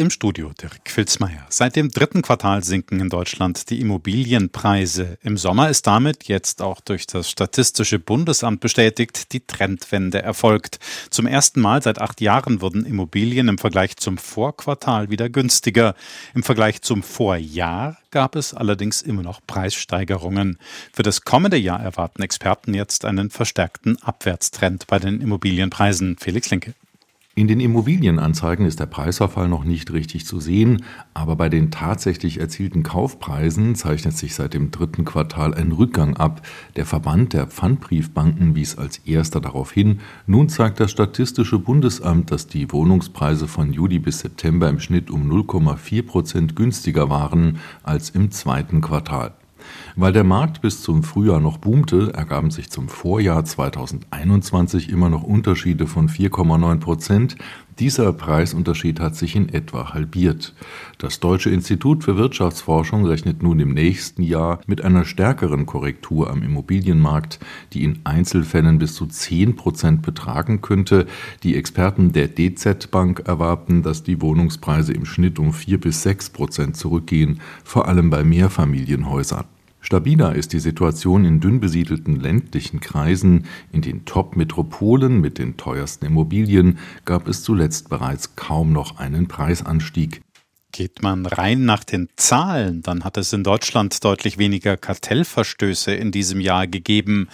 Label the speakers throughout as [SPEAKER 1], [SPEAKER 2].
[SPEAKER 1] Im Studio Dirk Filzmeier. Seit dem dritten Quartal sinken in Deutschland die Immobilienpreise. Im Sommer ist damit jetzt auch durch das Statistische Bundesamt bestätigt die Trendwende erfolgt. Zum ersten Mal seit acht Jahren wurden Immobilien im Vergleich zum Vorquartal wieder günstiger. Im Vergleich zum Vorjahr gab es allerdings immer noch Preissteigerungen. Für das kommende Jahr erwarten Experten jetzt einen verstärkten Abwärtstrend bei den Immobilienpreisen. Felix Linke.
[SPEAKER 2] In den Immobilienanzeigen ist der Preisverfall noch nicht richtig zu sehen, aber bei den tatsächlich erzielten Kaufpreisen zeichnet sich seit dem dritten Quartal ein Rückgang ab. Der Verband der Pfandbriefbanken wies als erster darauf hin. Nun zeigt das Statistische Bundesamt, dass die Wohnungspreise von Juli bis September im Schnitt um 0,4 Prozent günstiger waren als im zweiten Quartal. Weil der Markt bis zum Frühjahr noch boomte, ergaben sich zum Vorjahr 2021 immer noch Unterschiede von 4,9 Prozent. Dieser Preisunterschied hat sich in etwa halbiert. Das Deutsche Institut für Wirtschaftsforschung rechnet nun im nächsten Jahr mit einer stärkeren Korrektur am Immobilienmarkt, die in Einzelfällen bis zu 10 Prozent betragen könnte. Die Experten der DZ Bank erwarten, dass die Wohnungspreise im Schnitt um 4 bis 6 Prozent zurückgehen, vor allem bei Mehrfamilienhäusern. Stabiler ist die Situation in dünn besiedelten ländlichen Kreisen. In den Top-Metropolen mit den teuersten Immobilien gab es zuletzt bereits kaum noch einen Preisanstieg.
[SPEAKER 1] Geht man rein nach den Zahlen, dann hat es in Deutschland deutlich weniger Kartellverstöße in diesem Jahr gegeben.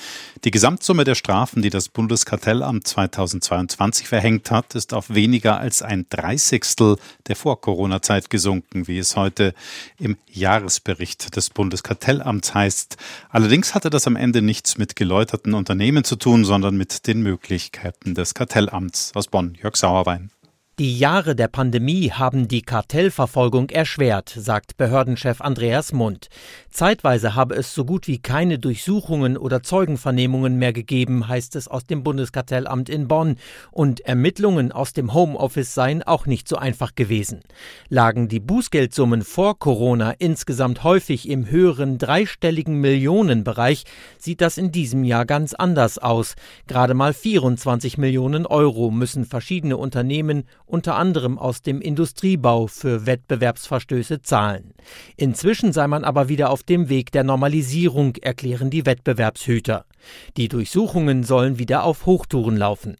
[SPEAKER 1] Die Gesamtsumme der Strafen, die das Bundeskartellamt 2022 verhängt hat, ist auf weniger als ein Dreißigstel der Vor-Corona-Zeit gesunken, wie es heute im Jahresbericht des Bundeskartellamts heißt. Allerdings hatte das am Ende nichts mit geläuterten Unternehmen zu tun, sondern mit den Möglichkeiten des Kartellamts. Aus Bonn, Jörg Sauerwein.
[SPEAKER 3] Die Jahre der Pandemie haben die Kartellverfolgung erschwert, sagt Behördenchef Andreas Mund. Zeitweise habe es so gut wie keine Durchsuchungen oder Zeugenvernehmungen mehr gegeben, heißt es aus dem Bundeskartellamt in Bonn. Und Ermittlungen aus dem Homeoffice seien auch nicht so einfach gewesen. Lagen die Bußgeldsummen vor Corona insgesamt häufig im höheren dreistelligen Millionenbereich, sieht das in diesem Jahr ganz anders aus. Gerade mal 24 Millionen Euro müssen verschiedene Unternehmen unter anderem aus dem Industriebau für Wettbewerbsverstöße zahlen. Inzwischen sei man aber wieder auf dem Weg der Normalisierung, erklären die Wettbewerbshüter. Die Durchsuchungen sollen wieder auf Hochtouren laufen.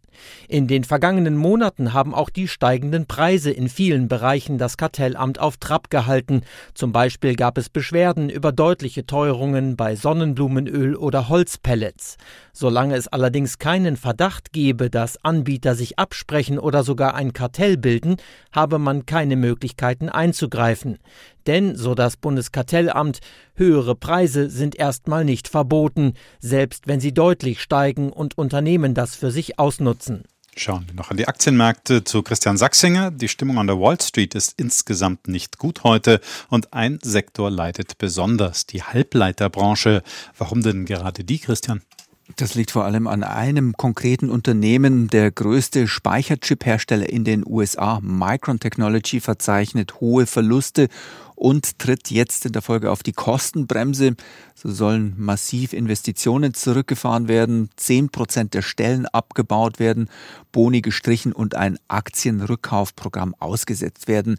[SPEAKER 3] In den vergangenen Monaten haben auch die steigenden Preise in vielen Bereichen das Kartellamt auf Trab gehalten. Zum Beispiel gab es Beschwerden über deutliche Teuerungen bei Sonnenblumenöl oder Holzpellets. Solange es allerdings keinen Verdacht gebe, dass Anbieter sich absprechen oder sogar ein Kartell bilden, habe man keine Möglichkeiten einzugreifen. Denn, so das Bundeskartellamt, höhere Preise sind erstmal nicht verboten, selbst wenn sie deutlich steigen und Unternehmen das für sich ausnutzen.
[SPEAKER 1] Schauen wir noch an die Aktienmärkte zu Christian Sachsinger. Die Stimmung an der Wall Street ist insgesamt nicht gut heute und ein Sektor leidet besonders, die Halbleiterbranche. Warum denn gerade die, Christian?
[SPEAKER 4] Das liegt vor allem an einem konkreten Unternehmen. Der größte Speicherchip-Hersteller in den USA, Micron Technology, verzeichnet hohe Verluste und tritt jetzt in der Folge auf die Kostenbremse. So sollen massiv Investitionen zurückgefahren werden, zehn Prozent der Stellen abgebaut werden, Boni gestrichen und ein Aktienrückkaufprogramm ausgesetzt werden.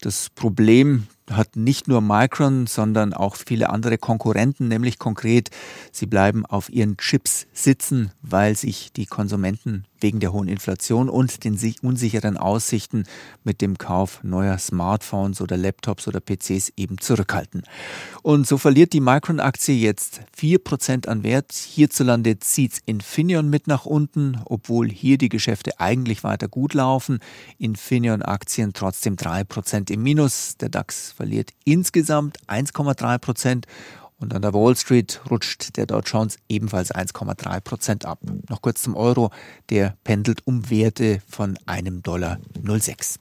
[SPEAKER 4] Das Problem hat nicht nur Micron, sondern auch viele andere Konkurrenten, nämlich konkret, sie bleiben auf ihren Chips sitzen, weil sich die Konsumenten wegen der hohen Inflation und den unsicheren Aussichten mit dem Kauf neuer Smartphones oder Laptops oder PCs eben zurückhalten. Und so verliert die Micron-Aktie jetzt 4% an Wert. Hierzulande zieht Infineon mit nach unten, obwohl hier die Geschäfte eigentlich weiter gut laufen. Infineon-Aktien trotzdem 3% im Minus. Der DAX verliert insgesamt 1,3% und an der Wall Street rutscht der Dow Jones ebenfalls 1,3 Prozent ab. Noch kurz zum Euro. Der pendelt um Werte von einem Dollar 06.